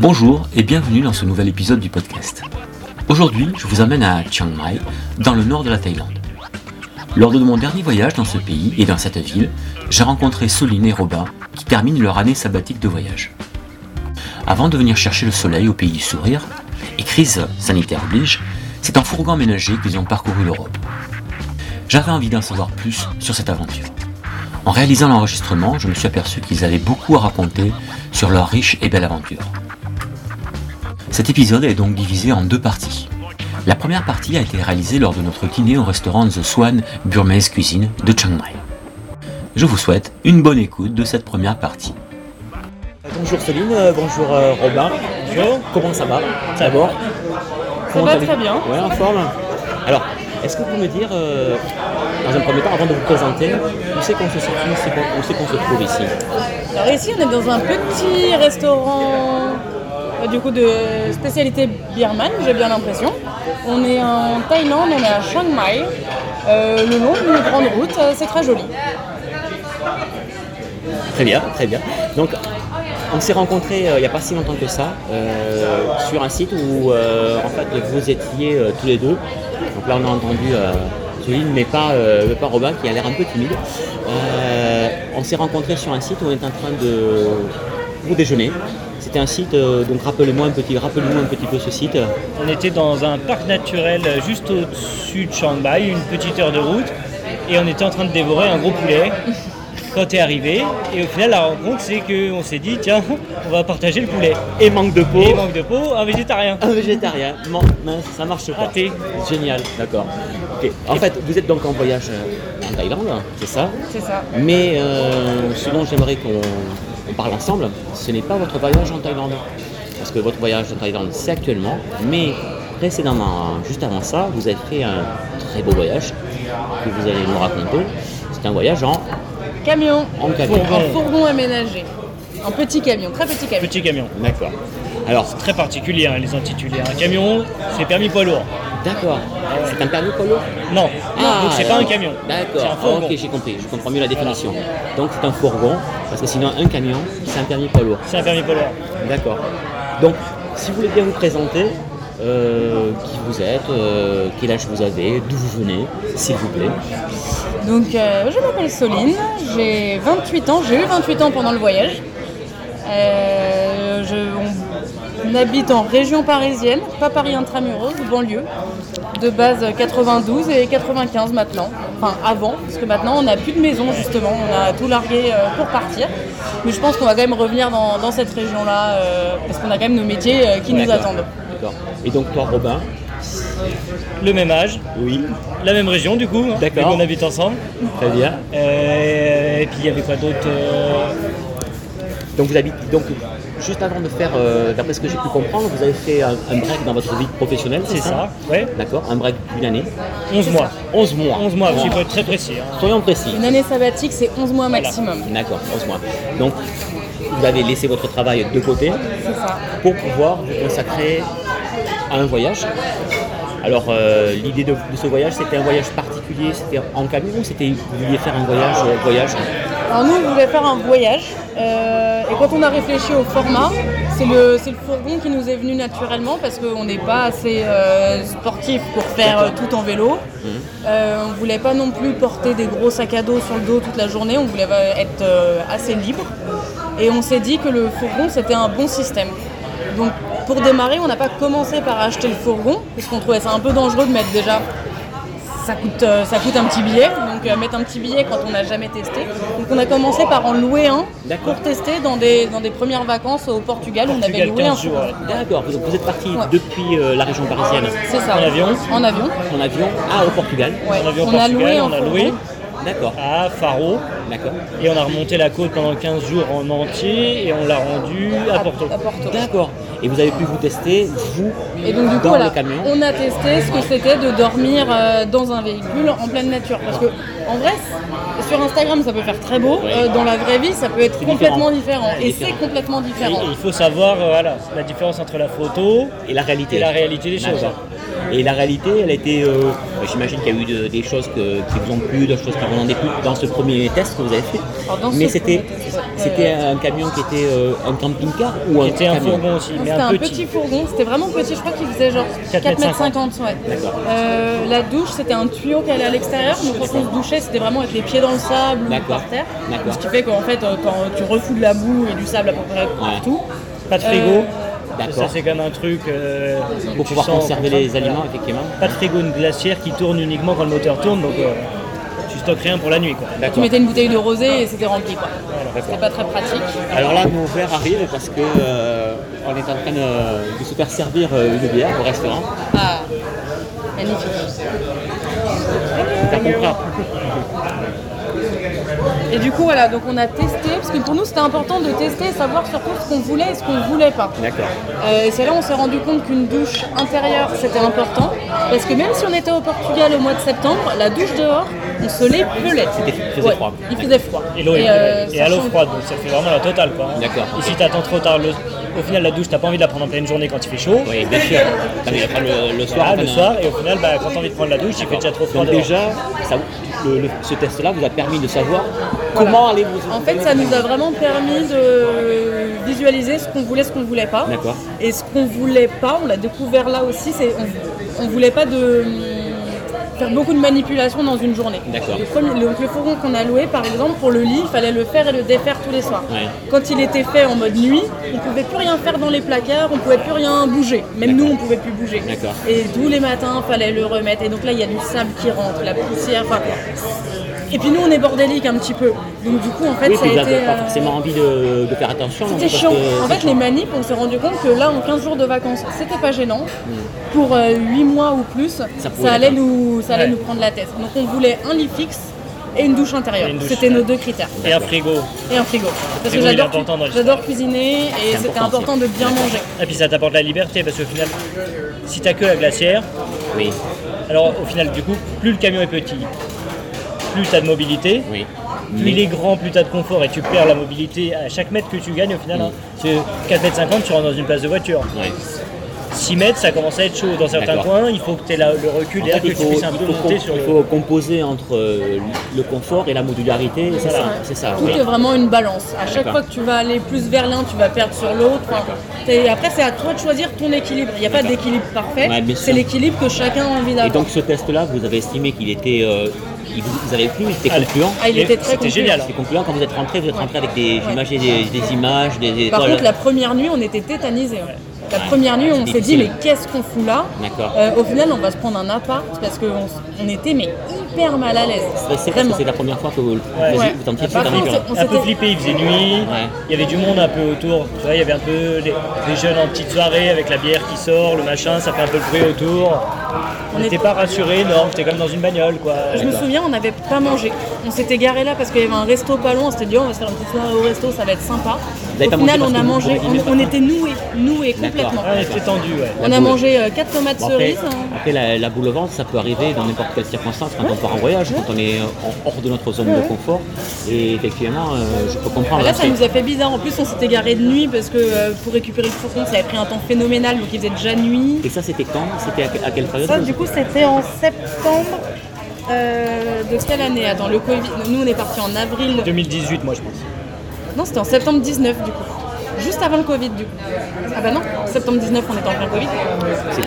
Bonjour et bienvenue dans ce nouvel épisode du podcast. Aujourd'hui, je vous amène à Chiang Mai, dans le nord de la Thaïlande. Lors de mon dernier voyage dans ce pays et dans cette ville, j'ai rencontré Soline et Robin qui terminent leur année sabbatique de voyage. Avant de venir chercher le soleil au pays du sourire, et crise sanitaire oblige, c'est en fourgon aménagé qu'ils ont parcouru l'Europe. J'avais envie d'en savoir plus sur cette aventure. En réalisant l'enregistrement, je me suis aperçu qu'ils avaient beaucoup à raconter sur leur riche et belle aventure. Cet épisode est donc divisé en deux parties. La première partie a été réalisée lors de notre dîner au restaurant The Swan Burmese Cuisine de Chiang Mai. Je vous souhaite une bonne écoute de cette première partie. Bonjour Céline, euh, bonjour euh, Robin. Bonjour. Comment ça va? D'abord? Ça va très bien. Ouais, en forme. Alors, est-ce que vous pouvez me dire, euh, dans un premier temps, avant de vous présenter, où c'est qu'on se situe, où c'est qu'on- où c'est qu'on se trouve ici? Alors ici, on est dans un petit restaurant du coup de spécialité birmane, j'ai bien l'impression. On est en Thaïlande, on est à Chiang Mai, euh, le long d'une grande route, euh, c'est très joli. Très bien, très bien. Donc, on s'est rencontrés euh, il n'y a pas si longtemps que ça, euh, sur un site où euh, en fait vous étiez euh, tous les deux. Donc là, on a entendu euh, Céline, mais pas, euh, pas Robin, qui a l'air un peu timide. Euh, on s'est rencontrés sur un site où on est en train de pour déjeuner. C'était un site, euh, donc rappelez-moi un petit, rappelez-moi un petit peu ce site. On était dans un parc naturel juste au-dessus de Chiang Mai, une petite heure de route, et on était en train de dévorer un gros poulet quand t'es arrivé. Et au final, la rencontre, c'est qu'on s'est dit, tiens, on va partager le poulet. Et manque de peau. Et manque de peau, un végétarien. Un végétarien. Non, mince, ça marche pas. Raté. Génial, d'accord. Ok. En fait, vous êtes donc en voyage euh, en Thaïlande, c'est ça? C'est ça. Mais euh, ce dont j'aimerais qu'on on parle ensemble, ce n'est pas votre voyage en Thaïlande. Parce que votre voyage en Thaïlande, c'est actuellement, mais précédemment, juste avant ça, vous avez fait un très beau voyage que vous allez nous raconter. C'est un voyage en Camion, En camion. un fourgon aménagé. Un petit camion, très petit camion. Petit camion. D'accord. Alors, Très particulier, hein, les intitulés. Un camion, c'est permis poids lourd. d'accord. C'est un permis poids lourd Non, donc c'est pas un alors, camion. C'est un D'accord, fourgon. ok, j'ai compris, je comprends mieux la définition. Donc c'est un fourgon, parce que sinon un camion, c'est un permis poids lourd. C'est un permis poids lourd. D'accord. Donc, si vous voulez bien vous présenter, euh, qui vous êtes, euh, quel âge vous avez, d'où vous venez, s'il vous plaît. Donc euh, je m'appelle Soline, j'ai 28 ans, j'ai eu 28 ans pendant le voyage. Euh, je- on, habite en région parisienne, pas Paris intramuros, banlieue. De base 92 et 95 maintenant. Enfin avant, parce que maintenant on n'a plus de maison justement, on a tout largué euh, pour partir. Mais je pense qu'on va quand même revenir dans, dans cette région-là, euh, parce qu'on a quand même nos métiers euh, qui nous attendent. D'accord. Et donc toi, Robin Le même âge, Oui. la même région du coup, hein, D'accord. qu'on habite ensemble. Très bien. Euh, et puis il y avait quoi d'autre euh, Donc vous habitez, donc juste avant de faire, euh, d'après ce que j'ai pu comprendre, vous avez fait un, un break dans votre vie professionnelle, c'est ça ça, ouais. D'accord, un break d'une année 11 mois. 11 mois. 11 mois, il faut être très précis. hein. Soyons précis. Une année sabbatique, c'est 11 mois maximum. D'accord, 11 mois. Donc, vous avez laissé votre travail de côté C'est ça. pour pouvoir vous consacrer à un voyage. Alors, euh, l'idée de, de ce voyage, c'était un voyage particulier, c'était en camion ou c'était vous vouliez faire un voyage, euh, voyage? Alors nous, on voulait faire un voyage. euh, et quand on a réfléchi au format, c'est le, c'est le fourgon qui nous est venu naturellement parce qu'on n'est pas assez euh, sportif pour faire euh, tout en vélo. Euh, on voulait pas non plus porter des gros sacs à dos sur le dos toute la journée. On voulait être assez libre. Et on s'est dit que le fourgon, c'était un bon système. Donc pour démarrer, on n'a pas commencé par acheter le fourgon parce qu'on trouvait ça un peu dangereux de mettre déjà ça coûte, ça coûte un petit billet, donc euh, mettre un petit billet quand on n'a jamais testé. Donc on a commencé par en louer un pour tester dans des, dans des premières vacances au Portugal. on avait Portugal, loué un 15 jours, fourgon. ouais. D'accord, vous, vous êtes parti Ouais. depuis euh, la région parisienne C'est ça. En avion En avion. en avion ah, au Portugal. Ouais. En avion au on a Portugal, loué un on a loué. D'accord, à Faro d'accord. et on a remonté la côte pendant 15 jours en entier et on l'a rendu à Porto. À Porto. D'accord. Et vous avez pu vous tester, vous, Et donc du coup, dans voilà, le camion on a testé ce que c'était de dormir euh, dans un véhicule en pleine nature. Parce que en vrai, sur Instagram, ça peut faire très beau. Oui. Euh, dans la vraie vie, ça peut être complètement différent. différent. Et c'est complètement Et différent. il faut savoir euh, voilà, la différence entre la photo et la réalité. et la réalité des choses. Et la réalité, elle a été. euh, J'imagine qu'il y a eu de- des choses que- qui vous ont plu, des choses qui vous ont déplu dans ce premier test que vous avez fait. Alors, Mais c'était ouais. c'était un camion qui était euh, un camping-car ou un Qui était un camion fourgon aussi, C'était un un petit. petit fourgon, c'était vraiment petit, je crois qu'il faisait genre 4 4 mètres mètres 50. ouais. D'accord. Euh, la douche, c'était un tuyau qui allait à l'extérieur, donc quand on se douchait, c'était vraiment avec les pieds dans le sable ou par terre. Ce qui fait qu'en fait, quand tu refous de la boue et du sable à peu près partout. Pas de frigo. Euh, Ça, D'accord. c'est quand même un truc. euh, Pour pouvoir sens conserver les aliments, effectivement. Pas de frigo, une glacière qui tourne uniquement quand le moteur tourne, donc euh, tu stockes rien pour la nuit. Quoi. Tu mettais une bouteille de rosé et c'était rempli quoi. C'était pas très pratique. Alors là, nos verres arrivent parce que euh, on est en train de, de se faire servir une bière au restaurant. Ah, magnifique. Et du coup, voilà, donc on a testé, parce que pour nous c'était important de tester et savoir surtout ce qu'on voulait et ce qu'on voulait pas. D'accord. Euh, et c'est là où on s'est rendu compte qu'une douche intérieure c'était important, parce que même si on était au Portugal au mois de septembre, la douche dehors, on se les pelait. Il faisait froid. Il faisait froid. Et l'eau est, euh, et à l'eau froide, donc ça fait vraiment la totale. Quoi, hein. D'accord. Et si t'attends trop tard, le- au final, la douche, t'as pas envie de la prendre en pleine journée quand il fait chaud. Oui, bien sûr. T'as envie de prendre le, le soir. Le soir, et au final, bah, quand t'as envie de prendre la douche, il fait déjà trop froid. Donc déjà, ça- le- le- ce test-là vous a permis de savoir comment aller vous En fait, ça nous a vraiment permis de visualiser ce qu'on voulait, ce qu'on voulait pas. D'accord. Et ce qu'on voulait pas, on l'a découvert là aussi, c'est on, on voulait pas de faire beaucoup de manipulations dans une journée. D'accord. Le- le fourgon qu'on a loué, par exemple, pour le lit, il fallait le faire et le défaire tous les soirs. Ouais. Quand il était fait en mode nuit, on pouvait plus rien faire dans les placards, on pouvait plus rien bouger. Même nous, on pouvait plus bouger. Et tous les matins, fallait le remettre. Et donc là, il y a du sable qui rentre, la poussière. enfin, Et puis nous, on est bordélique un petit peu. Donc du coup, en fait, Oui, ça a été. pas euh, forcément envie de, de faire attention. c'était parce chiant. En fait, les manips, on s'est rendu compte que là, en 15 jours de vacances, c'était pas gênant. Pour 8 mois ou plus, ça, allait, nous, ça allait Ouais. nous prendre la tête. Donc on voulait un lit fixe et une douche intérieure. C'était nos deux critères. Et un frigo. Et un frigo. Parce que frigo, j'adore cuisiner et c'était important de bien manger. Et puis ça t'apporte la liberté, parce qu'au final, si t'as que la glacière, Oui, alors au final, du coup, plus le camion est petit, plus t'as de mobilité. oui. Plus il est grand, plus tu as de confort et tu perds la mobilité à chaque mètre que tu gagnes au final. hein. C'est 4 mètres 50, tu rentres dans une place de voiture. 6 mètres, ça commence à être chaud dans certains coins. Il faut que tu aies la- le recul En et là que il tu faut, puisses un peu monter sur il le. faut composer entre euh, le confort et la modularité. C'est ça. Ça. Tout oui. est vraiment une balance. À chaque fois que tu vas aller plus vers l'un, tu vas perdre sur l'autre. Après, c'est à toi de choisir ton équilibre. Il n'y a pas d'équilibre parfait. Ouais, c'est l'équilibre que chacun a envie Et d'avoir. donc ce test-là, vous avez estimé qu'il était, euh, vous, avez plu, il était Allez. concluant. Ah, il Et était très c'était génial. C'est concluant quand vous êtes rentré, vous êtes rentré avec des, Ouais. des, des images, des, des Par étoiles. contre, la première nuit, on était tétanisés. La Ouais. première nuit, on s'est dit, mais qu'est-ce qu'on fout là D'accord. Euh, Au final, on va se prendre un appart parce qu'on on était mais hyper mal à l'aise. C'est parce que c'est la première fois que vous, Ouais. vous, Ouais. vous tentiez de Par faire contre, un peu flippé, il faisait nuit, Ouais. il y avait du monde un peu autour, tu vois, il y avait un peu les, les jeunes en petite soirée avec la bière qui sort, le machin, ça fait un peu le bruit autour. On n'était est- pas rassurés, non, c'était comme dans une bagnole quoi. Je me souviens, on n'avait pas mangé. On s'était garé là parce qu'il y avait un resto pas loin. On s'était dit, oh, on va se faire une petite soirée au resto, ça va être sympa. Au final, on a mangé, on, était noués, noués D'accord. complètement. Ah, on tendu, ouais. A mangé 4 tomates Bon, après, cerises. hein. après, la, la boule au ventre, ça peut arriver dans n'importe quelle circonstance quand on part en voyage, quand on est en- hors de notre zone de confort. Et effectivement, euh, je peux comprendre. Là, ça nous a fait bizarre. En plus, on s'était garé de nuit parce que euh, pour récupérer le fourgon, ça avait pris un temps phénoménal. Donc, il faisait déjà nuit. Et ça, c'était quand? C'était à, à quelle période? Ça, du coup, c'était en septembre. Euh, de quelle année Attends, le Covid. Nous, on est parti en avril. 2018 moi je pense. Non, c'était en septembre 19 du coup. Juste avant le Covid du coup. Ah bah non, septembre 19 on était en plein Covid.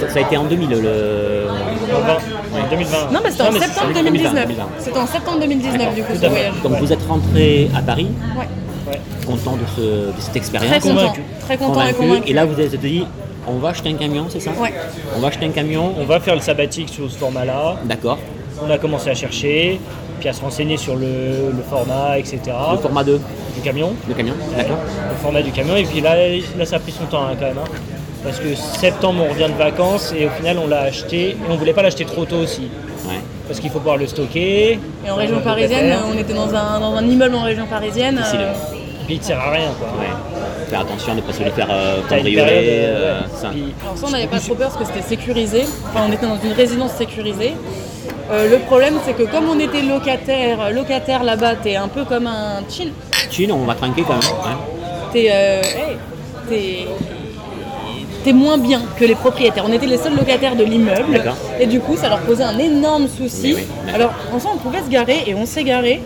Ça a été en 2000, le. En 20, ouais, 2020. Non mais c'était en septembre 2020, 2019. 2020. C'était en septembre 2019 du coup ce voyage. Donc vous êtes rentré à Paris, Ouais. Ouais. content de, ce, de cette Très expérience. content. Convaincu. Très content et convaincu. convaincu. Et là, vous êtes dit, on va acheter un camion, c'est ça Ouais. On va acheter un camion. On va faire le sabbatique sous ce format-là. D'accord. On a commencé à chercher, puis à se renseigner sur le, le format, etc. Le format 2 du camion. de camion. D'accord. Le format du camion. Et puis là, là ça a pris son temps hein, quand même. hein. Parce que septembre, on revient de vacances et au final, on l'a acheté. Et on voulait pas l'acheter trop tôt aussi. Ouais. Parce qu'il faut pouvoir le stocker. Et en région parisienne, on était dans un, dans un immeuble en région parisienne. Euh, Puis il ne sert à rien. Quoi. Ouais. Faire attention de ne pas se les faire euh, cambrioler. euh, ouais. ça. Puis- Alors ça, on n'avait pas trop peur parce que c'était sécurisé. Enfin, on était dans une résidence sécurisée. Euh, le problème, c'est que comme on était locataire, locataire là-bas, t'es un peu comme un chill. Chine, on va trinquer quand même. hein. T'es, euh, hey, t'es, moins bien que les propriétaires. On était les seuls locataires de l'immeuble. Et du coup, ça leur posait un énorme souci. Oui, oui, d'accord. Alors, en soi, on pouvait se garer et on s'est garé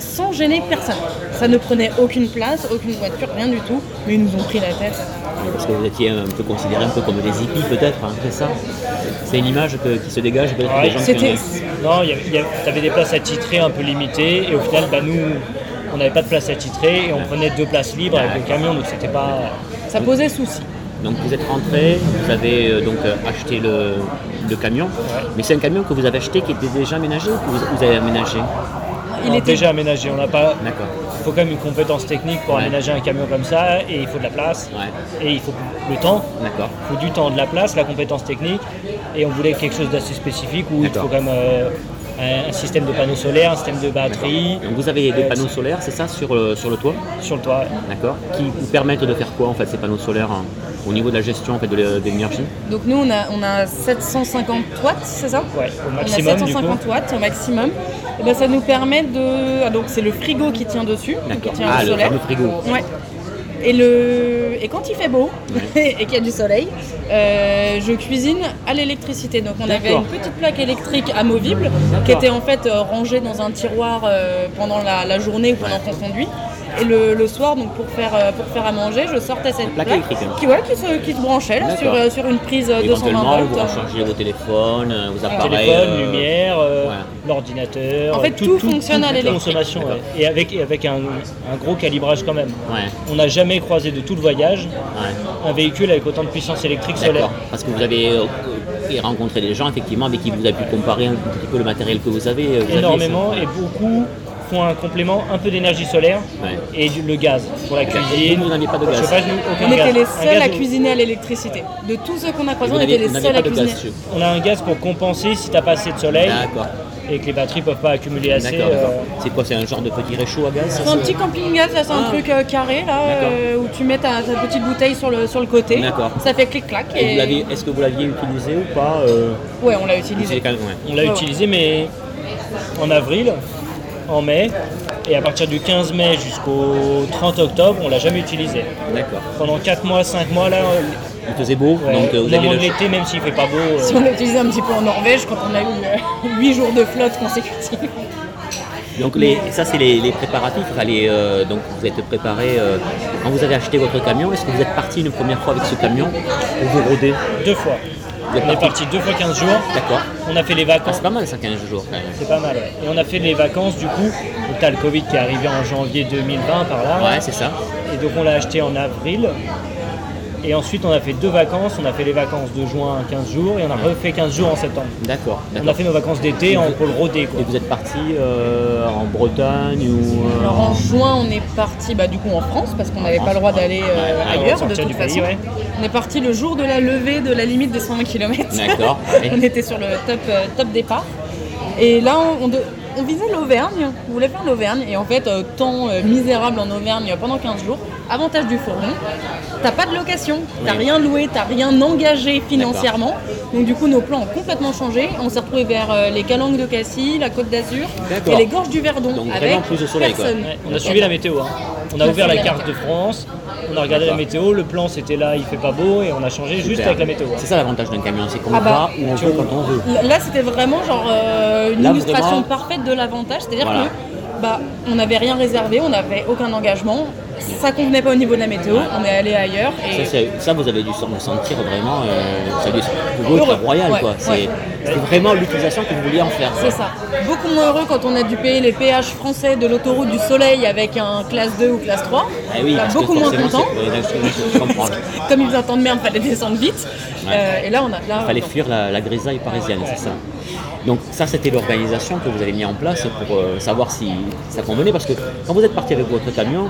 sans gêner personne. Ça ne prenait aucune place, aucune voiture, rien du tout. Mais ils nous ont pris la tête. Parce que vous étiez un peu considérés un peu comme des hippies peut-être, hein, c'est ça C'est une image que- qui se dégage peut-être Ouais, des gens qui ont- Non, il y avait- il y avait- t'avais des places attitrées un peu limitées et au final, bah, nous, on n'avait pas de place attitrée et on prenait deux places libres avec le camion, donc c'était pas. Ça posait souci. Donc vous êtes rentré, vous avez euh, donc euh, acheté le, le camion, mais c'est un camion que vous avez acheté qui était déjà aménagé ou que vous, vous avez aménagé? Il était déjà aménagé. On n'a pas. D'accord. Il faut quand même une compétence technique pour Ouais. aménager un camion comme ça et il faut de la place Ouais, et il faut le temps. d'accord. Il faut du temps, de la place, la compétence technique et on voulait quelque chose d'assez spécifique où il faut quand même euh, un, un système de panneaux solaires, un système de batterie Donc vous avez des Euh, panneaux solaires, c'est ça, sur, le- sur le toit sur le toit. D'accord. Qui vous permettent de faire quoi en fait ces panneaux solaires hein, au niveau de la gestion en fait, de l'é- de l'énergie Donc nous, on a, on a 750 watts, c'est ça Ouais, au On a maximum du coup. 750 watts au maximum. Et ben, ça nous permet de. ah, donc c'est le frigo qui tient dessus, qui tient Ah, le le solaire. fameux frigo. Ouais. Et, le... et quand il fait beau et qu'il y a du soleil, euh, je cuisine à l'électricité. Donc on avait une petite plaque électrique amovible qui était en fait euh, rangée dans un tiroir euh, pendant la, la journée ou pendant qu'on conduit. Et le, le soir, donc pour faire, euh, pour faire à manger, je sortais cette plaque plaque, électrique, hein. qui, ouais, qui, se, qui se branchait là, sur, euh, sur une prise euh, 220 Éventuellement, volts. vous rechargez vos téléphones, euh, vos appareils. Téléphone, euh, lumière, euh, ouais. l'ordinateur. En fait, tout fonctionne à toute l'électrique. consommation, ouais. Et avec, et avec un, un gros calibrage quand même. Ouais, On n'a jamais croisé de tout le voyage ouais. un véhicule avec autant de puissance électrique solaire. Parce que vous avez euh, et rencontré des gens effectivement avec qui vous avez pu comparer un petit peu le matériel que vous avez. euh, vous Énormément et beaucoup font un complément, un peu d'énergie solaire. Ouais. et du- le gaz pour la cuisine. Vous, vous n'aviez pas de gaz. Chauffage, nous, aucun On était gaz. les seuls à cuisiner à l'électricité. De tous ceux qu'on a croisés, on était les seuls à cuisiner. On a un gaz pour compenser si t'as pas assez de soleil D'accord. et que les batteries peuvent pas accumuler assez. Euh, C'est quoi C'est un genre de petit réchaud à gaz C'est un petit camping-gaz, là, c'est un Ah. truc euh, carré là, euh, où tu mets ta, ta petite bouteille sur le, sur le côté. D'accord. Ça fait clic-clac. Et Est-ce que vous l'aviez utilisé ou pas euh, Ouais, on l'a utilisé. avez quand même- ouais. On l'a Ouais, ouais. utilisé, mais en avril, en mai, et à partir du 15 mai jusqu'au 30 octobre, on l'a jamais utilisé. D'accord. Pendant 4 mois, 5 mois, là, Il faisait beau, ouais, donc euh, vous le de l'été, même s'il fait pas beau, euh, Si on l'a utilisé un petit peu en Norvège quand on a eu 8 jours de flotte consécutive. Donc les, ça c'est les, les préparatifs. Enfin, les, euh, donc vous êtes préparé. euh, quand vous avez acheté votre camion, est-ce que vous êtes parti une première fois avec ce camion pour vous rôder deux fois. On est parti deux fois 15 jours. D'accord. On a fait les Ah, vacances. c'est pas mal ça 15 jours quand même. C'est pas mal, ouais. Et on a fait les vacances du coup. Donc t'as le Covid qui est arrivé en janvier 2020 par là. Ouais, c'est ça. Et donc on l'a acheté en avril. Et ensuite on a fait deux vacances. On a fait les vacances de juin 15 jours et on a refait 15 jours en septembre. D'accord. On a fait nos vacances d'été en pour le rôder quoi. Et vous êtes parti euh, en Bretagne ou euh, Alors en juin, on est parti bah, du coup en France parce qu'on n'avait pas le droit d'aller euh, ailleurs de toute du pays, façon. ouais. On est parti le jour de la levée de la limite des 120 km. D'accord. On était sur le top, euh, top départ. Et là, on, on de- on visait l'Auvergne, on voulait faire l'Auvergne. Et en fait, euh, temps euh, misérable en Auvergne pendant 15 jours. Avantage du fourgon, t'as pas de location, t'as Oui. rien loué, t'as rien engagé financièrement. Donc du coup, nos plans ont complètement changé. On s'est retrouvé vers euh, les Calanques de Cassis, la Côte d'Azur et les gorges du Verdon. Donc avec vraiment plus de soleil, quoi. personne. Ouais, on a suivi la météo. hein. On a ouvert la carte de France, on a regardé la météo, le plan c'était là, il fait pas beau et on a changé juste avec la météo. hein. C'est ça l'avantage d'un camion, c'est qu'on Ah bah, va où on veut quand on veut. Là, c'était vraiment genre euh, une Là, illustration vraiment- parfaite de l'avantage, c'est-à-dire Voilà. que bah, on n'avait rien réservé, on n'avait aucun engagement, ça convenait pas au niveau de la météo, on est allé ailleurs et Ça, vous avez dû sentir vraiment. euh, ça a dû être royal Ouais, quoi. C'est ouais. vraiment l'utilisation que vous vouliez en faire. c'est ça. Beaucoup moins heureux quand on a dû payer les péages français de l'autoroute du Soleil avec un classe 2 ou classe 3. Eh oui, Bah, parce que beaucoup moins content. Comme ils entendent merde, fallait descendre vite. Euh, et là, on a là, Il fallait fuir la, la grisaille parisienne, c'est ça. Donc ça, c'était l'organisation que vous avez mis en place pour euh, savoir si ça convenait. Parce que quand vous êtes parti avec votre camion,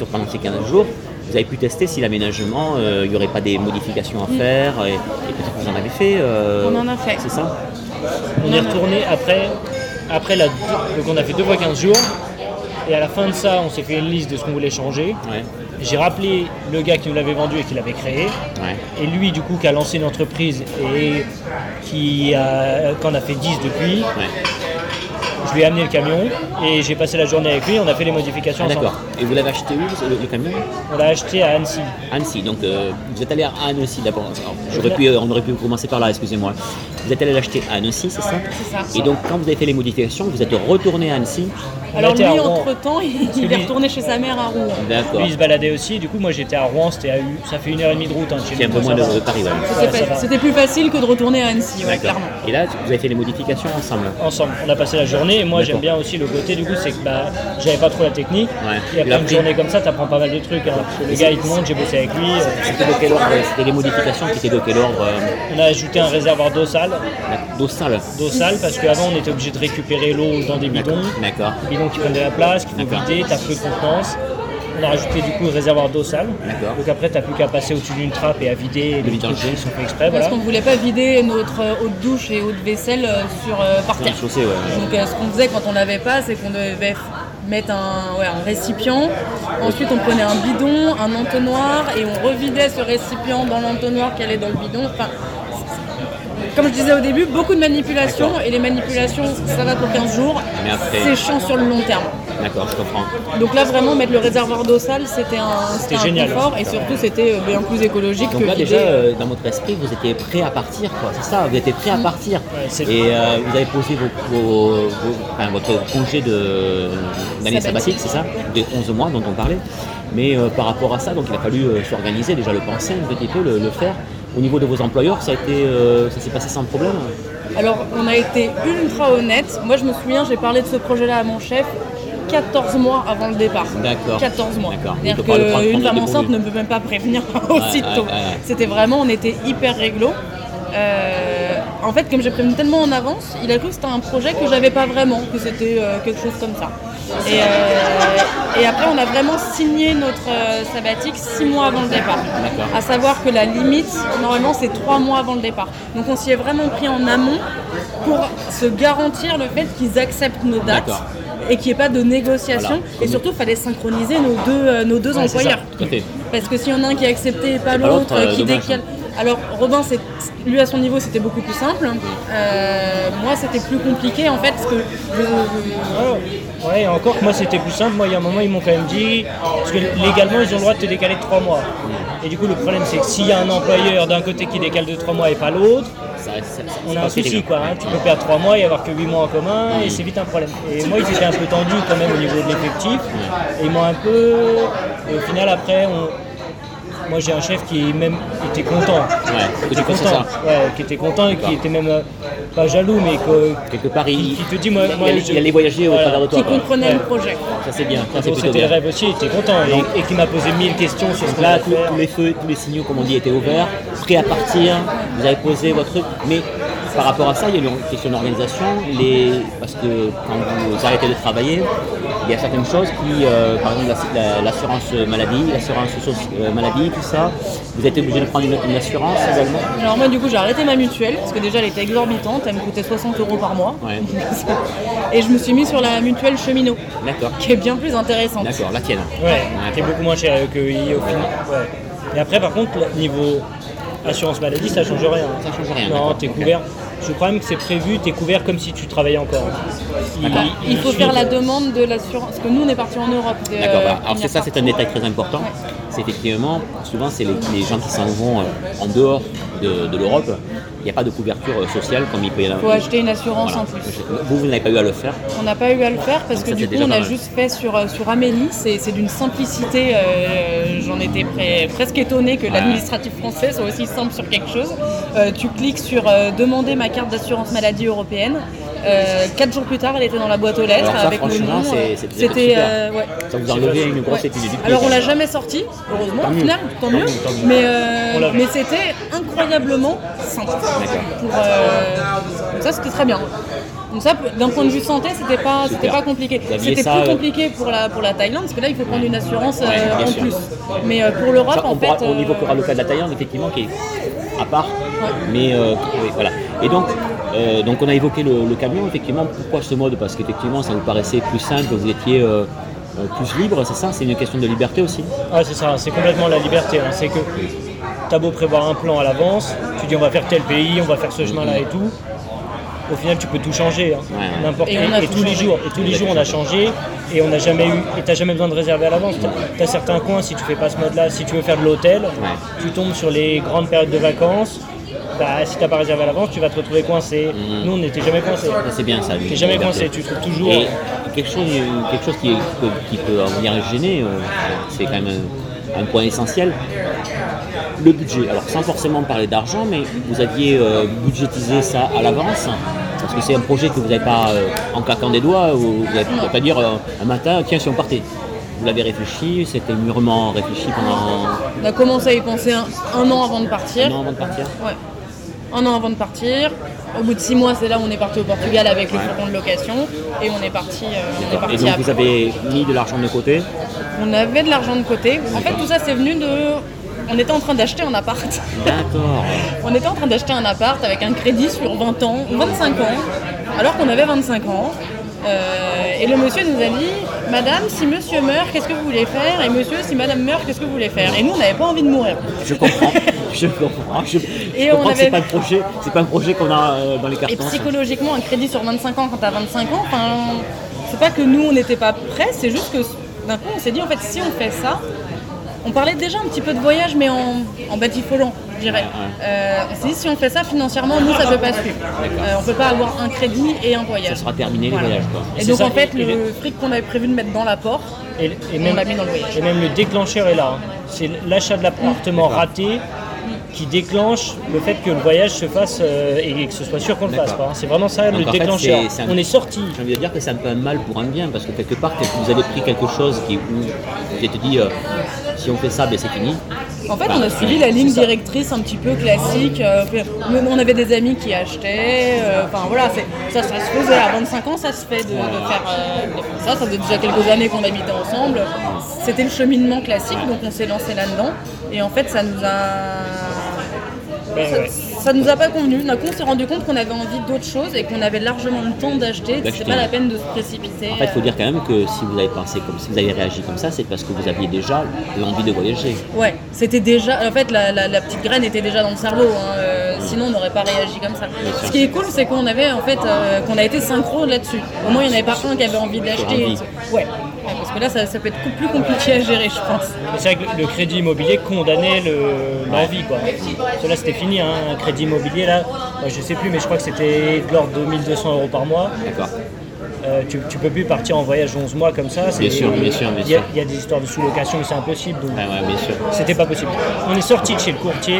sur pendant ces 15 jours, vous avez pu tester si l'aménagement, euh, il n'y aurait pas des modifications à faire. Et, et peut-être que vous en avez fait. euh, On en a fait. C'est ça On est retourné après, après la, donc on a fait deux fois 15 jours. Et à la fin de ça, on s'est fait une liste de ce qu'on voulait changer. Ouais. J'ai rappelé le gars qui nous l'avait vendu et qui l'avait créé. Ouais. Et lui, du coup, qui a lancé une entreprise et qui a, qu'en a fait 10 depuis. Ouais. Je lui ai amené le camion et j'ai passé la journée avec lui. On a fait les modifications Ah, d'accord. Et vous l'avez acheté où le, le camion? On l'a acheté à Annecy. Annecy. Donc euh, vous êtes allé à Annecy d'abord. J'aurais pu, euh, on aurait pu commencer par là, excusez-moi. Vous êtes allé l'acheter à Annecy, c'est ça? C'est ça. Et donc quand vous avez fait les modifications, vous êtes retourné à Annecy. Alors lui, entre-temps, il, il est retourné chez sa mère à Rouen. D'accord. Lui, il se baladait aussi. Du coup, moi, j'étais à Rouen. C'était à U- Ça fait une heure et demie de route. Hein, C'est un peu moins de, Paris, ouais. C'était fa-. C'était plus facile que de retourner à Annecy, ouais, clairement. Et là, vous avez fait les modifications ensemble. ensemble. On a passé la journée et moi j'aime bien aussi le côté du coup c'est que bah, j'avais pas trop la technique. Ouais. Et après une journée comme ça, tu apprends pas mal de trucs. hein. Parce que le gars il te montre, j'ai bossé avec lui. euh, C'était de quel ordre C'était les modifications qui étaient de quel ordre euh, On a ajouté un réservoir d'eau sale, D'eau sale. d'eau sale parce qu'avant on était obligé de récupérer l'eau dans des bidons, D'accord. Bidons qui prennent de la place, qu'il faut vider, t'as peu de contenance. On a rajouté du coup le réservoir d'eau sale. Donc après t'as plus qu'à passer au-dessus d'une trappe et à vider les trucs qui sont faits exprès. Parce Voilà. qu'on ne voulait pas vider notre euh, eau de douche et eau de vaisselle euh, sur, euh, par terre. chaussée, ouais. Donc euh, ce qu'on faisait quand on n'avait pas, c'est qu'on devait mettre un, ouais, un récipient. Ensuite, on prenait un bidon, un entonnoir et on revidait ce récipient dans l'entonnoir qui allait dans le bidon. Enfin, comme je disais au début, beaucoup de manipulations et les manipulations, ça va pour 15 jours. Après- C'est chiant sur le long terme. D'accord, je comprends. Donc là, vraiment, mettre le réservoir d'eau sale, c'était un, c'était un génial. confort et surtout, c'était euh, bien plus écologique Donc que là déjà euh, dans votre esprit vous étiez prêt à partir quoi, c'est ça, vous étiez prêt à partir. Ouais, c'est- et euh, vous avez posé vos, vos- vos- enfin, votre congé de d'année sabbatique, Sabbatique. c'est ça Des 11 mois dont on parlait. Mais euh, par rapport à ça, donc il a fallu euh, s'organiser, déjà le penser un petit peu, le, le faire. Au niveau de vos employeurs, ça a été euh, ça s'est passé sans problème Alors, on a été ultra honnête. Moi, je me souviens, j'ai parlé de ce projet-là à mon chef 14 mois avant le départ. D'accord. 14 mois. D'accord. C'est-à-dire qu'une femme enceinte ne peut même pas prévenir aussitôt. ouais, ouais. C'était vraiment, on était hyper réglo. Euh, en fait, comme j'ai prévenu tellement en avance, il a cru que c'était un projet que j'avais pas vraiment, que c'était euh, quelque chose comme ça. Et, euh, et après, on a vraiment signé notre euh, sabbatique six mois avant le départ. À savoir que la limite, normalement, c'est trois mois avant le départ. Donc, on s'y est vraiment pris en amont pour se garantir le fait qu'ils acceptent nos dates et qu'il n'y ait pas de négociation. Voilà. Et surtout, il fallait synchroniser nos deux, euh, nos deux Ouais, employeurs. ça. Parce que s'il y en a un qui a accepté et pas l'autre, qui décale. Alors, Robin, lui à son niveau, c'était beaucoup plus simple. Euh, moi, c'était plus compliqué en fait, parce que je- Ouais, ouais, et encore que moi c'était plus simple. Moi, il y a un moment, ils m'ont quand même dit, parce que légalement, ils ont le droit de te décaler de 3 mois. Et du coup, le problème, c'est que s'il y a un employeur d'un côté qui décale de 3 mois et pas l'autre, Ça- ça- ça- on a un souci quoi. hein. Tu peux perdre 3 mois et avoir que 8 mois en commun, et c'est vite un problème. Et moi, ils étaient un peu tendus quand même au niveau de l'effectif. Et ils m'ont un peu. Et au final, après, on- moi j'ai un chef qui même était content. Ouais, que Qui était content, ça. ouais, qui était content et qui était même euh, pas jaloux, mais que- Quelque part, il, qui te dit moi, il, moi, allait- je- il allait voyager au travers de toi. qui comprenait Ouais. le projet. Ça c'est bien, C'était le rêve aussi, il était content Donc- et, et qui m'a posé mille questions sur ce Donc là, tous, tous les feux, tous les signaux, comme on dit, étaient ouverts, prêts à partir. Vous avez posé votre truc. Mais par rapport à ça, il y a une question d'organisation. Les... Parce que quand vous arrêtez de travailler, il y a certaines choses qui, euh, par exemple, la- la- l'assurance maladie, l'assurance euh, maladie, tout ça, vous êtes obligé de prendre une, une assurance également? Alors moi, du coup, j'ai arrêté ma mutuelle parce que déjà, elle était exorbitante. Elle me coûtait 60 euros par mois. Ouais. Et je me suis mis sur la mutuelle cheminot, D'accord. qui est bien plus intéressante. D'accord, la tienne. Ouais, qui est beaucoup moins cher que I au final. Ouais. Et après, par contre, niveau assurance maladie, ça change rien. Ça change rien, Non, t'es couvert. Je crois même que c'est prévu, t'es couvert comme si tu travaillais encore. Il, Bah, il faut faire la demande de l'assurance. Parce que nous, on est parti en Europe. D'accord, voilà. alors c'est ça, c'est un détail très important. Ouais. C'est effectivement, souvent, c'est les, les gens qui s'en vont euh, en dehors de, de l'Europe. Il n'y a pas de couverture euh, sociale comme il peut y Il faut acheter une assurance Voilà. en plus. Vous, vous n'avez pas eu à le faire. On n'a pas eu à le faire parce Donc que ça, du coup on a juste fait sur, euh, sur Amélie, c'est c'est d'une simplicité, euh, j'en étais presque étonnée que l'administratif français soit aussi simple sur quelque chose. Euh, tu cliques sur euh, demander ma carte d'assurance maladie européenne. Euh, quatre jours plus tard, elle était dans la boîte aux lettres ça, avec le nom. euh, C'était euh, ouais. Ça vous a enlevé une grosse Ouais. Alors on l'a jamais sorti, heureusement Tant au mieux. final, tant Tant mieux. mieux, tant mieux. Mais, euh, mais c'était incroyablement simple. Pour, donc ça c'était très bien. Donc ça, d'un point de vue santé, c'était pas, c'était pas compliqué. C'était plus compliqué pour la, pour la Thaïlande, parce que là il faut prendre une assurance Ouais, en sûr. plus. Mais pour l'Europe, en fait, on évoquera le cas de la Thaïlande, effectivement, qui est à part. Mais voilà. Et donc, euh, donc on a évoqué le, le camion, effectivement. Pourquoi ce mode? Parce qu'effectivement, ça vous paraissait plus simple, vous étiez euh, euh, plus libre, c'est ça? C'est une question de liberté aussi Ouais, c'est ça, c'est complètement la liberté. hein. C'est que t'as beau prévoir un plan à l'avance, tu dis on va faire tel pays, on va faire ce chemin-là et tout. au final tu peux tout changer. hein. Ouais, ouais. N'importe Et tous les jours, et tous les jours on a changé et on n'a jamais eu et t'as jamais besoin de réserver à l'avance. Tu as certains coins si tu fais pas ce mode là, si tu veux faire de l'hôtel, tu tombes sur les grandes périodes de vacances. Bah, si t'as pas réservé à l'avance, tu vas te retrouver coincé. Mhm. Nous on n'était jamais coincé. Ça, C'est bien ça. T'es jamais coincé, tu trouves toujours. Et quelque chose, quelque chose qui, peut, qui peut en venir gêner, euh, c'est quand même un, un point essentiel. Le budget. Alors sans forcément parler d'argent, mais vous aviez euh, budgétisé ça à l'avance parce que c'est un projet que vous n'avez pas euh, en claquant des doigts, ou vous n'allez pas dire euh, un matin, tiens si on partait. Vous l'avez réfléchi, c'était mûrement réfléchi pendant On a commencé à y penser un, un an avant de partir. un an avant de partir. Ouais. Un an avant de partir. Au bout de six mois, c'est là où on est parti au Portugal avec le Ouais. fourgon de location. Et on est parti, euh, on est Et donc après. vous avez mis de l'argent de côté. On avait de l'argent de côté. En fait, tout ça, c'est venu de. On était en train d'acheter un appart. D'accord. On était en train d'acheter un appart avec un crédit sur 20 ans, 25 ans, alors qu'on avait 25 ans. Euh, et le monsieur nous a dit Madame, si monsieur meurt, qu'est-ce que vous voulez faire? Et monsieur, si madame meurt, qu'est-ce que vous voulez faire? Et nous, on n'avait pas envie de mourir. Je comprends. je comprends. Je, Et je comprends que c'est avait- pas un projet, c'est pas un projet qu'on a euh, dans les Et cartons. ça. psychologiquement, un crédit sur 25 ans quand t'as 25 ans, c'est pas que nous, on n'était pas prêts, c'est juste que d'un coup, on s'est dit en fait, si on fait ça, on parlait déjà un petit peu de voyage, mais en, en batifolant, je dirais. Euh, on s'est dit, si on fait ça financièrement, nous, ça peut pas suivre. Euh, on peut pas avoir un crédit et un voyage. Ça sera terminé Voilà. les voyages quoi. Et donc ça, en fait, et- et le fric qu'on avait prévu de mettre dans l'apport, Et, et On l'a mis dans le voyage. et même le déclencheur est là. hein. C'est l'achat de l'appartement raté qui déclenche le fait que le voyage se fasse euh, et que ce soit sûr qu'on le fasse pas. C'est vraiment ça Donc, le en fait, déclencheur. un- On est sorti. J'ai envie de dire que c'est un peu un mal pour un bien parce que quelque part vous avez pris quelque chose qui où vous êtes dit euh, si on fait ça ben c'est fini. En fait, Bah, on a suivi la ligne directrice un petit peu classique. euh, on avait des amis qui achetaient. euh, Enfin voilà, c'est- ça, ça se faisait. À 25 ans, ça se fait de, de faire ça. Ça faisait déjà quelques années qu'on habitait ensemble. C'était le cheminement classique, donc on s'est lancé là-dedans. Et en fait, ça nous a. Ouais, Ça, ouais. ça nous a pas convenu. D'un coup, on s'est rendu compte qu'on avait envie d'autre chose et qu'on avait largement le temps d'acheter. C'est pas la peine de se précipiter. En fait il faut dire quand même que si vous avez pensé comme si vous avez réagi comme ça c'est parce que vous aviez déjà l'envie de voyager. Ouais, c'était déjà. En fait, la, la- la petite graine était déjà dans le cerveau. hein, euh, sinon, on n'aurait pas réagi comme ça. Ce qui est cool, c'est qu'on avait en fait, euh, qu'on a été synchro là-dessus. Au moins, il n'y en avait pas un qui avait envie d'acheter. Ouais. Que là, ça, ça peut être plus compliqué à gérer, je pense. Mais C'est vrai que le- crédit immobilier condamnait le- l'envie. quoi. Là c'était fini, hein, un crédit immobilier là, je sais plus, mais je crois que c'était de l'ordre de 1200 euros par mois. D'accord. Euh, tu, tu peux plus partir en voyage 11 mois comme ça. c'est- Bien sûr, bien sûr, bien Il y a- sûr. il y, a des histoires de sous-location, mais c'est impossible. donc Ouais, ouais, bien sûr. C'était pas possible. On est sorti de chez le courtier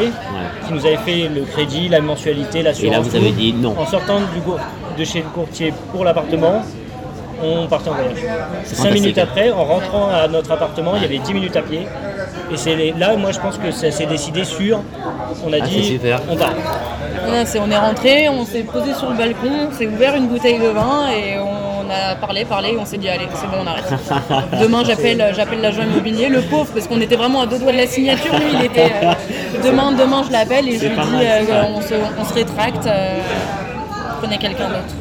qui nous avait fait le crédit, la mensualité, l'assurance. Et là, vous avez dit non. En sortant du de chez le courtier pour l'appartement, on partait en voyage. Cinq minutes après, en rentrant à notre appartement, il y avait 10 minutes à pied. Et c'est les- là, moi, je pense que ça s'est décidé sur. On a Ah, c'est dit, super. on part. Voilà, c'est- on est rentré, on s'est posé sur le balcon, on s'est ouvert une bouteille de vin et on a parlé, parlé, et on s'est dit allez, c'est bon, on arrête. Demain, j'appelle, j'appelle l'agent immobilier, le pauvre, parce qu'on était vraiment à deux doigts de la signature. Lui, il était euh, demain, demain, je l'appelle et je lui dis euh, ça. on, se, on se rétracte. euh, quelqu'un d'autre.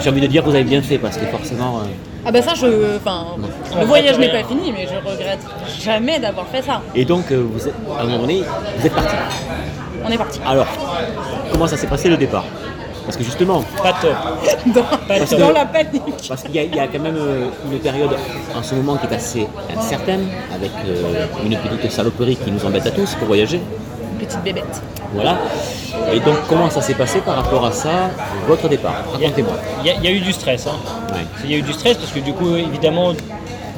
J'ai envie de dire que vous avez bien fait parce que forcément euh, Ah bah ça, je, enfin, le voyage n'est pas fini, mais je regrette jamais d'avoir fait ça. et donc euh, vous êtes, à un moment donné vous êtes parti. On est parti. Alors comment ça s'est passé le départ? Parce que justement Pas top. Dans, Parce dans que- la panique. Parce qu'il y, a- il y a quand même euh, une période en ce moment qui est assez incertaine, avec euh, une petite saloperie qui nous embête à tous pour voyager. Petite bébête. Voilà. Et donc comment ça s'est passé par rapport à ça, votre départ? Racontez-moi. Il y, a- il y a eu du stress. hein. Ouais. Il y a eu du stress parce que du coup, évidemment,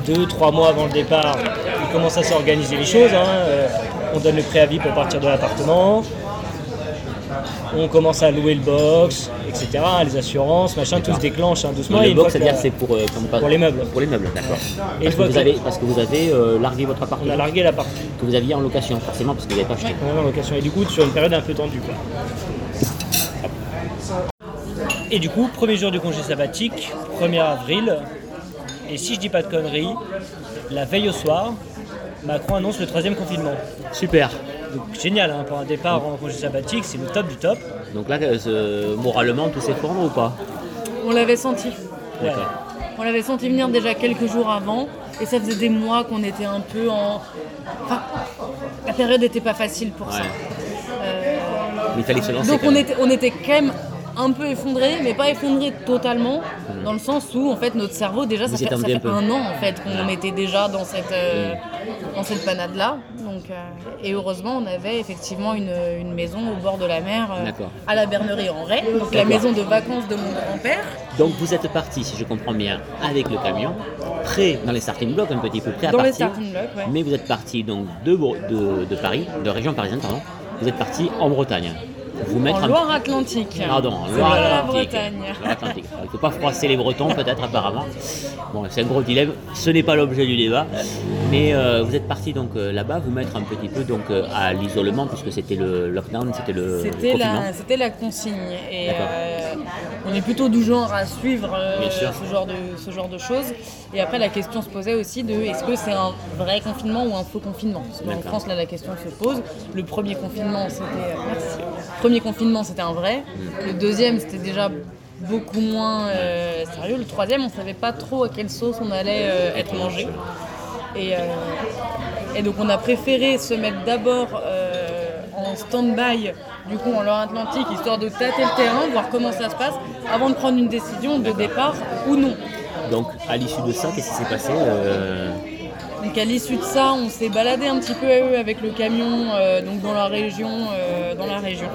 deux, trois mois avant le départ, il commence à s'organiser les choses. hein. Euh, on donne le préavis pour partir de l'appartement. On commence à louer le box, etc. Les assurances, machin, tout se déclenche hein, doucement. Donc, le box, c'est-à-dire c'est pour, euh, Pour les meubles. Pour les meubles, d'accord. Et Parce, que vous que- avez, parce que vous avez euh, largué votre On appartement a largué l'appart. que vous aviez en location, forcément, parce que vous n'avez pas acheté. On est en location. Et du coup, sur une période un peu tendue. Quoi. Et du coup, premier jour du congé sabbatique, 1er avril. Et si je dis pas de conneries, la veille au soir, Macron annonce le troisième confinement. Super. Donc génial, hein, pour un départ en congé sabbatique, c'est le top du top. Donc là, euh, moralement, tout s'effondre ou pas? On l'avait senti. D'accord. On l'avait senti venir déjà quelques jours avant et ça faisait des mois qu'on était un peu en. Enfin, la période n'était pas facile pour ça. Euh, Mais il fallait se lancer. donc on était, on était quand même un peu effondré, mais pas effondré totalement, dans le sens où en fait notre cerveau déjà ça fait, ça fait un an en fait qu'on était déjà dans cette euh, dans cette panade là. Donc euh, et heureusement on avait effectivement une, une maison au bord de la mer euh, à la Bernerie en Ray, donc la maison de vacances de mon grand-père. Donc vous êtes parti, si je comprends bien, avec le camion, prêt dans les starting blocks, un petit peu prêt à Dans les partir. starting blocks, ouais. Mais vous êtes parti donc de, de Paris, de région parisienne, pardon. Vous êtes parti en Bretagne. Vous mettre En un- Loire-Atlantique. Pardon, en Loire-Atlantique. Loire-Atlantique. Il ne faut pas froisser les Bretons, peut-être, apparemment. Bon, c'est un gros dilemme. Ce n'est pas l'objet du débat. Mais euh, vous êtes parti donc euh, là-bas, vous mettre un petit peu donc euh, à l'isolement, puisque c'était le lockdown, c'était le C'était la, c'était la consigne. Et euh, on est plutôt du genre à suivre euh, ce, genre de, ce genre de choses. Et après, la question se posait aussi de est-ce que c'est un vrai confinement ou un faux confinement? Parce qu'en. France, là, la question se pose. Le premier confinement, c'était. Premier confinement, c'était un vrai. Le deuxième, c'était déjà beaucoup moins euh, sérieux. Le troisième, on savait pas trop à quelle sauce on allait euh, être mangé. Et, euh, et donc on a préféré se mettre d'abord en stand-by, du coup en Loire-Atlantique, histoire de tâter le terrain, voir comment ça se passe, avant de prendre une décision de départ ou non. Donc, à l'issue de ça, qu'est-ce qui s'est passé Donc à l'issue de ça, on s'est baladé un petit peu à eux avec le camion euh, donc dans la région, euh, dans la région.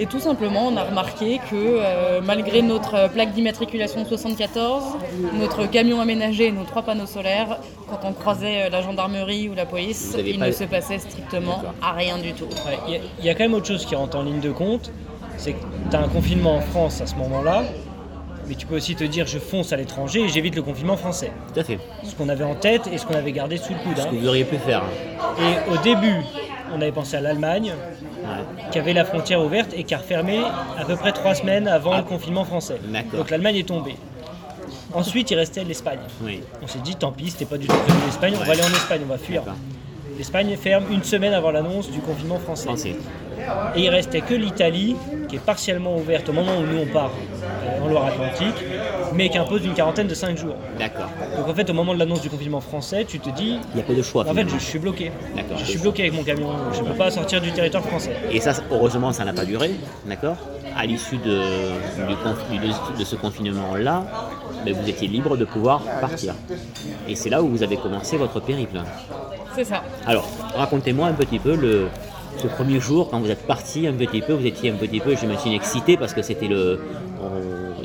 Et tout simplement, on a remarqué que euh, malgré notre plaque d'immatriculation 74, notre camion aménagé et nos trois panneaux solaires, quand on croisait la gendarmerie ou la police, il pas- ne se passait strictement à rien du tout. Ouais, Il y, y a quand même autre chose qui rentre en ligne de compte, c'est que tu as un confinement en France à ce moment-là, mais tu peux aussi te dire je fonce à l'étranger et j'évite le confinement français. Tout à fait. Ce qu'on avait en tête et ce qu'on avait gardé sous le coude. Ce hein. que vous auriez pu faire. Et au début, on avait pensé à l'Allemagne, Ouais. qui avait la frontière ouverte et qui a refermé à peu près trois semaines avant Ah. le confinement français. D'accord. Donc l'Allemagne est tombée. Ensuite, il restait l'Espagne. Oui. On s'est dit, tant pis, c'était pas du tout prévu l'Espagne, on va aller en Espagne, on va fuir. L'Espagne ferme une semaine avant l'annonce du confinement français. Et il restait que l'Italie, qui est partiellement ouverte au moment où nous on part euh, en Loire-Atlantique, mais qui impose une quarantaine de 5 jours. D'accord. Donc en fait, au moment de l'annonce du confinement français, tu te dis, Il n'y a pas de choix. en fait, je, je suis bloqué. D'accord. Je suis bloqué avec mon camion, je ne peux pas sortir du territoire français. Et ça, heureusement, ça n'a pas duré, d'accord? À l'issue de ce confinement-là, ben, vous étiez libre de pouvoir partir. Et c'est là où vous avez commencé votre périple. C'est ça. Alors, racontez-moi un petit peu le, ce premier jour, quand vous êtes parti un petit peu, vous étiez un petit peu, j'imagine, excité parce que c'était le...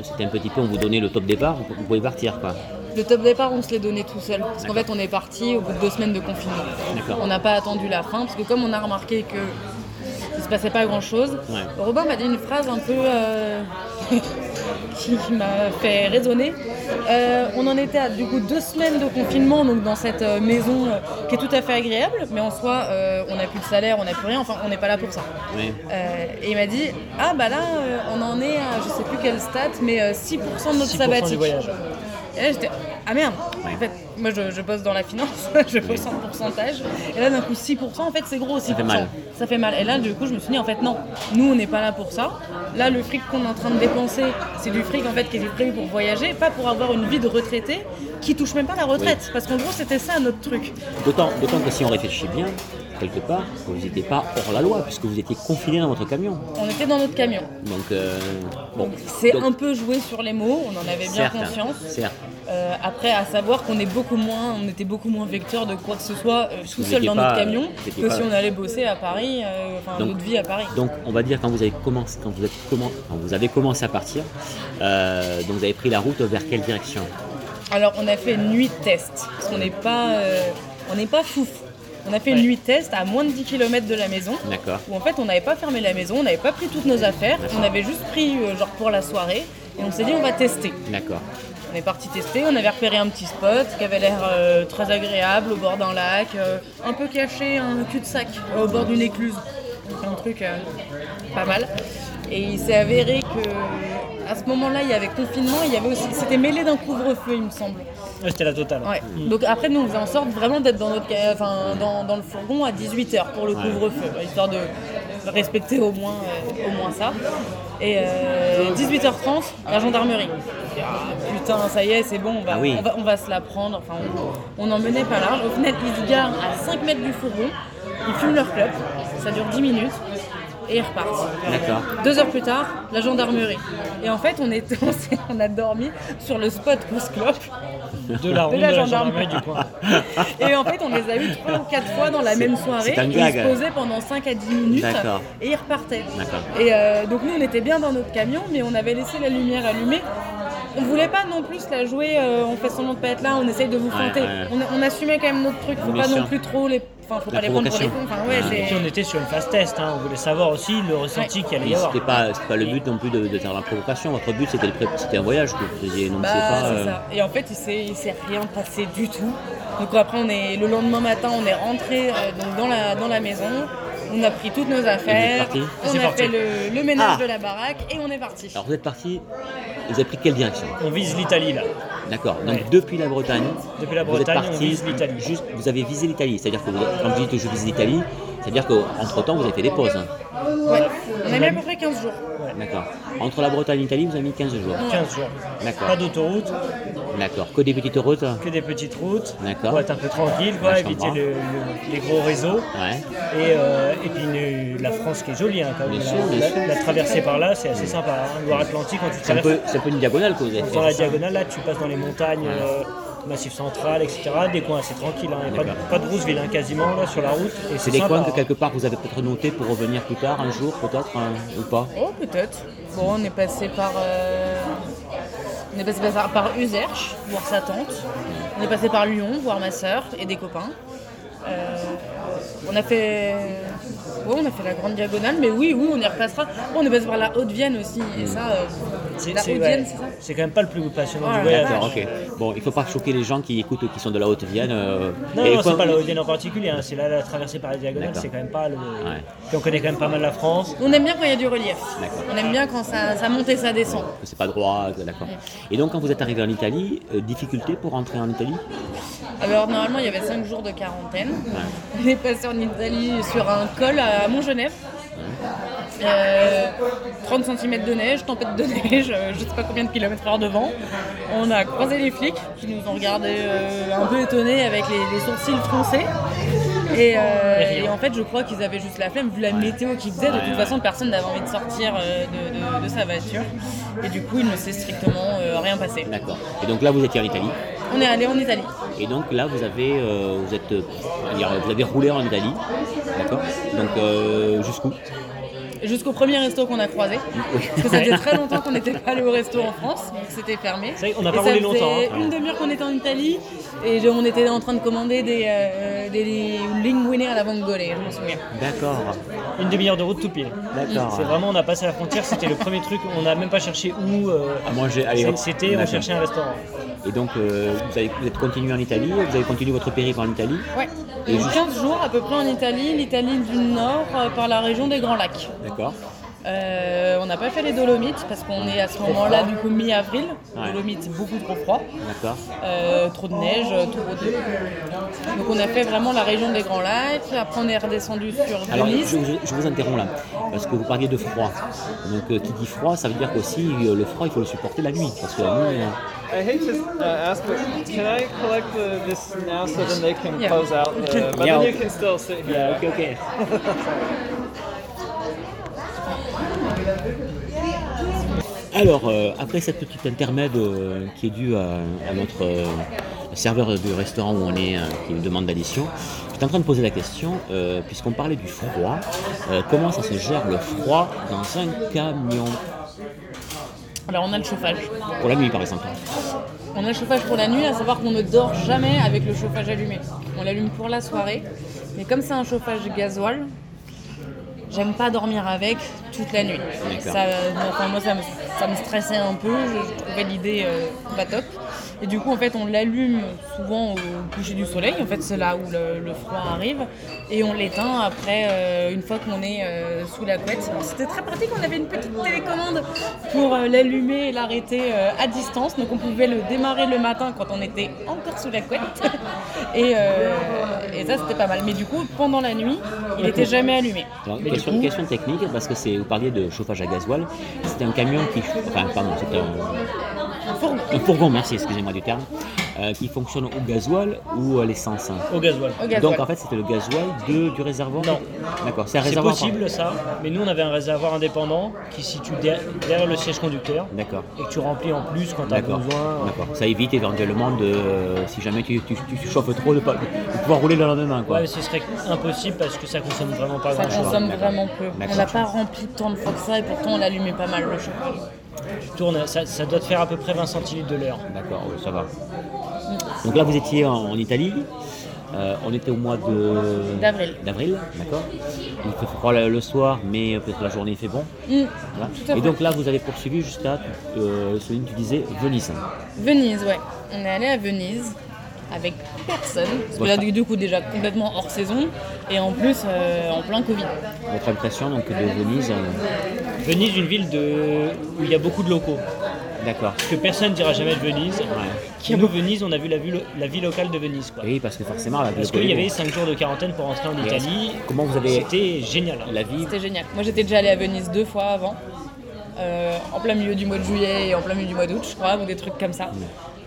C'était un petit peu, on vous donnait le top départ, vous, pouvez partir, quoi. Le top départ, on se l'est donné tout seul. Parce qu'en fait, on est parti au bout de deux semaines de confinement. D'accord. On n'a pas attendu la fin, parce que comme on a remarqué que il se passait pas grand chose, Ouais. Robin m'a dit une phrase un peu euh, qui m'a fait résonner. Euh, on en était à du coup deux semaines de confinement, donc dans cette euh, maison euh, qui est tout à fait agréable, mais en soi, euh, on n'a plus de salaire, on n'a plus rien, enfin, on n'est pas là pour ça. Euh, et il m'a dit Ah, bah là, euh, on en est à je sais plus quelle stat, mais euh, 6% de notre 6% sabbatique. du voyage. Et là, j'étais Ah merde En fait, moi je, je bosse dans la finance, je bosse en pourcentage. Et là, d'un coup, 6%, en fait, c'est gros 6%. fait mal. Ça fait mal. Et là, du coup, je me suis dit En fait, non, nous, on n'est pas là pour ça. Là, le fric qu'on est en train de dépenser, c'est du fric en fait qui est prévu pour voyager, pas pour avoir une vie de retraité qui touche même pas la retraite. Parce qu'en gros, c'était ça notre truc. D'autant que si on réfléchit bien, quelque part, vous n'étiez pas hors la loi, puisque vous étiez confiné dans votre camion. On était dans notre camion. Donc, euh, bon. C'est un peu joué sur les mots, on en avait bien certes, conscience. Certes. Euh, après, à savoir qu'on est beaucoup moins, on était beaucoup moins vecteur de quoi que ce soit euh, tout seul dans pas- notre camion que pas- si on allait bosser à Paris, euh, enfin Donc- notre vie à Paris. Donc, on va dire quand vous avez commencé, quand vous, êtes comment, quand vous avez commencé à partir, donc vous avez pris la route vers quelle direction? Alors, on a fait une nuit de test parce qu'on n'est pas, on n'est pas fouf. On a fait une nuit test à moins de 10 km de la maison. D'accord. Où en fait, on n'avait pas fermé la maison, on n'avait pas pris toutes nos affaires, on avait juste pris euh, genre pour la soirée et on s'est dit on va tester. D'accord. On est parti tester, on avait repéré un petit spot qui avait l'air euh, très agréable au bord d'un lac, euh, un peu caché, un cul-de-sac au bord d'une écluse. Donc un truc pas mal. Et il s'est avéré que à ce moment-là, il y avait confinement, il y avait aussi, c'était mêlé d'un couvre-feu, il me semble. Ouais, C'était la totale. Ouais. Donc après, nous, on faisait en sorte vraiment d'être dans, notre, enfin, dans, dans le fourgon à 18h pour le Ouais. couvre-feu, histoire de respecter au moins, euh, au moins ça. Et euh, 18h30, la gendarmerie. Ah, putain, ça y est, c'est bon, on va, Ah oui. on, va, on va se la prendre. Enfin, on, on en menait pas large. Au final, ils se garent à 5 mètres du fourgon, ils fument leur clope, ça dure 10 minutes. Et ils repartent. D'accord. Deux heures plus tard, la gendarmerie. Et en fait, on, est, on, a dormi sur le spot post-clope. De la de la gendarmerie. gendarmerie du coin. Et en fait, on les a eu trois ou quatre fois dans la même soirée. ils se posaient pendant 5 à 10 minutes D'accord. et ils repartaient. D'accord. Et euh, donc nous, on était bien dans notre camion, mais on avait laissé la lumière allumée. On voulait pas non plus la jouer, euh, on fait semblant de pas être là, on essaye de vous Ouais, feinter. ouais. On, on assumait quand même notre truc, faut Bien pas sûr. non plus trop les... Enfin, faut La pas les prendre pour cons. Enfin, ouais, Ouais. Et puis on était sur une phase test, hein. on voulait savoir aussi le ressenti qu'il allait y avoir. c'était pas, pas le but non plus de, de faire la provocation. Votre but c'était, c'était un voyage que vous faisiez. Bah, pas. euh, ça. Et en fait, il il s'est rien passé du tout. Donc après, on est, le lendemain matin, on est rentré euh, donc dans, la, dans la maison. On a pris toutes nos affaires. On a parti. fait le, le ménage Ah. de la baraque et on est parti. Alors vous êtes parti. Vous avez pris quelle direction? On vise l'Italie là. D'accord. Donc Ouais. depuis la Bretagne. Depuis la vous êtes on parti vise l'Italie. Juste, vous avez visé l'Italie. C'est-à-dire que vous, quand vous dites je vise l'Italie, c'est-à-dire qu'entre temps vous avez fait des pauses. hein. Ouais. On a mis à peu près 15 jours. D'accord. Entre la Bretagne et l'Italie, vous avez mis 15 jours. 15 jours. D'accord. Pas d'autoroute, D'accord. Que des petites routes. que des petites routes. D'accord. Pour être un peu tranquille, quoi, éviter le- le- les gros réseaux. Ouais. Et, euh, et puis une- la France qui est jolie, hein, quand même. Bien La, sûr, bien la- sûr. la traversée par là, c'est assez sympa. Hein. Loire-Atlantique, quand tu traverses c'est un peu une diagonale que vous avez fait. dans la diagonale, là, tu passes dans les montagnes, euh, Massif central, etc. Des coins assez tranquilles. Hein. Il n'y a pas, de- pas de Rousseville hein, quasiment là, sur la route. Et C'est des sympa, coins que hein. quelque part vous avez peut-être noté pour revenir plus tard, un jour peut-être, hein, ou pas? Oh, peut-être. Bon, on est passé par. euh, On est passé par, par Userche, voir sa tante. On est passé par Lyon, voir ma soeur et des copains. Euh, on a fait. Ouais, on a fait la grande diagonale, mais oui, oui, on y repassera. On est passé par la Haute-Vienne aussi, et ça. euh, C'est la c'est- Haute-Vienne, ouais, c'est ça c'est quand même pas le plus passionnant du là voyage. D'accord, ok. Bon, il faut pas choquer les gens qui écoutent, qui sont de la Haute-Vienne. euh, Non, et non, c'est pas la Haute-Vienne en particulier, hein, c'est là la traversée par la diagonale, D'accord. c'est quand même pas le. Ouais. Puis on connaît quand même pas mal la France. On aime bien quand il y a du relief. D'accord. On aime bien quand ça, ça monte et ça descend. que c'est pas droit, d'accord. Et donc quand vous êtes arrivé en Italie, euh, difficulté pour rentrer en Italie? Alors normalement il y avait 5 jours de quarantaine. On est passé en Italie sur un col à Montgenèvre. Euh, 30 cm de neige, tempête de neige, euh, je sais pas combien de kilomètres heure de vent. On a croisé les flics qui nous ont regardé euh, un peu étonnés avec les, les sourcils froncés. Et, euh, et en fait, je crois qu'ils avaient juste la flemme, vu la météo qu'ils faisaient. De toute façon, personne n'avait envie de sortir euh, de, de- de sa voiture. Et du coup, il ne s'est strictement euh, rien passé. D'accord. Et donc là vous étiez en Italie. On est allé en Italie. Et donc là vous avez, euh, vous êtes, euh, vous avez roulé en Italie, d'accord. Donc euh, jusqu'où? Jusqu'au premier resto qu'on a croisé. Parce que ça faisait très longtemps qu'on n'était pas allé au resto en France, donc c'était fermé. Vrai qu'on n'a pas ça roulé longtemps, hein. une demi-heure qu'on était en Italie et je- on était en train de commander des, euh, des, des linguine à la vongole, je m'en souviens. D'accord. Une demi-heure de route tout pied. D'accord. C'est vraiment, on a passé la frontière, c'était le premier truc, on n'a même pas cherché où. euh, À manger, allez, c'est- hop. C'était, on cherchait un restaurant. Et donc euh, vous, avez, vous êtes continué en Italie, vous avez continué votre périple en Italie. Ouais. Et Donc juste- 15 jours à peu près en Italie, l'Italie du Nord euh, par la région des Grands Lacs. D'accord. Euh, on n'a pas fait les Dolomites parce qu'on est à ce moment-là du coup mi-avril. Ouais. Dolomites beaucoup trop froid. D'accord. Euh, trop de neige, euh, trop de... Donc on a fait vraiment la région des Grands Lacs, après on est redescendu sur Alors, Venise. je, vous- je vous interromps là, parce que vous parliez de froid. Donc, euh, qui dit froid, ça veut dire qu'aussi le froid, il faut le supporter la nuit. Parce que la nuit, I hate to uh, ask, but can I collect the, this now so then they can Yeah. close out? The, but Yeah. then you can still sit here. ok, ok. Alors, euh, après cette petite intermède euh, qui est due à, à notre euh, serveur du restaurant où on est, euh, qui nous demande l'addition, en train de poser la question, euh, puisqu'on parlait du froid, euh, comment ça se gère le froid dans un camion? Alors on a le chauffage. Pour la nuit, par exemple. On a le chauffage pour la nuit, à savoir qu'on ne dort jamais avec le chauffage allumé. On l'allume pour la soirée, mais comme c'est un chauffage gasoil, j'aime pas dormir avec toute la nuit. Ça, enfin, moi, ça me, ça me stressait un peu, je, je trouvais l'idée euh, pas top. Et du coup, en fait, on l'allume souvent au coucher du soleil, en fait, c'est là où le, le froid arrive, et on l'éteint après, euh, une fois qu'on est euh, sous la couette. C'était très pratique, on avait une petite télécommande pour euh, l'allumer et l'arrêter euh, à distance, donc on pouvait le démarrer le matin quand on était encore sous la couette. et, euh, et ça, c'était pas mal. Mais du coup, pendant la nuit, il n'était jamais allumé. Alors, Mais question, coup- question technique, parce que vous parliez de chauffage à gasoil, c'était un camion qui, enfin, pardon, c'était un, Un fourgon. merci, excusez-moi du terme, euh, qui fonctionne au gasoil ou à l'essence hein Au gasoil. Au gasoil. Donc en fait c'était le gasoil de, du réservoir Non. D'accord, c'est un C'est réservoir. possible ça, mais nous on avait un réservoir indépendant qui se situe der- derrière le siège conducteur D'accord. et que tu remplis en plus quand tu as D'accord. besoin. D'accord. Ça évite éventuellement de, euh, si jamais tu, tu, tu chauffes trop, de, pas, de pouvoir rouler le lendemain. Quoi. Ouais, mais ce serait impossible parce que ça consomme vraiment pas Ça grand chose. consomme d'accord. vraiment peu. D'accord. On l'a pas rempli tant de fois que ça et pourtant on l'allumait pas mal le chauffage. Tu tournes, ça, ça doit te faire à peu près 20 centilitres de l'heure. D'accord, oui, ça va. Donc là vous étiez en, en Italie. Euh, on était au mois de D'avril. D'avril, d'accord. Il fait froid le, le soir, mais peut-être la journée il fait bon. Mm. Voilà. Tout à Et donc là vous avez poursuivi jusqu'à, euh, Céline, tu disais Venise. Venise, ouais. On est allé à Venise avec personne. Parce que là, du coup, déjà complètement hors saison. Et en plus, euh, en plein Covid. Votre impression donc de Venise euh, Venise, une ville de... où il y a beaucoup de locaux. D'accord. Que personne ne dira jamais de Venise. Ouais. Nous, Venise, on a vu la, vue- la vie locale de Venise. Quoi. Oui, parce que forcément la Parce qu'il y avait 5 jours de quarantaine pour rentrer en Italie. Comment vous avez C'était génial. hein. la vie C'était génial. Moi, j'étais déjà allée à Venise deux fois avant. Euh, en plein milieu du mois de juillet et en plein milieu du mois d'août, je crois, ou des trucs comme ça.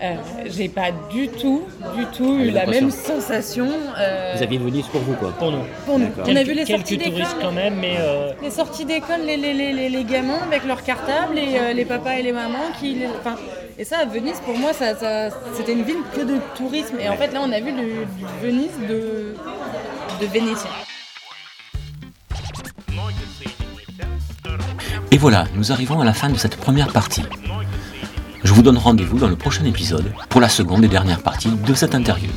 Euh, j'ai pas du tout, du tout eu eu la même sensation. euh, Vous aviez Venise pour vous quoi. Pour nous. pour nous. On a vu les sorties d'école. quand même, mais euh, Les sorties d'école, les, les, les, les, les gamins avec leurs cartables et euh, les papas et les mamans qui. les- Enfin, et ça, à Venise, pour moi, ça, ça- c'était une ville que de tourisme. Et en fait, là, on a vu du, du Venise de, de Vénétiens. Et voilà, nous arrivons à la fin de cette première partie. Je vous donne rendez-vous dans le prochain épisode pour la seconde et dernière partie de cette interview.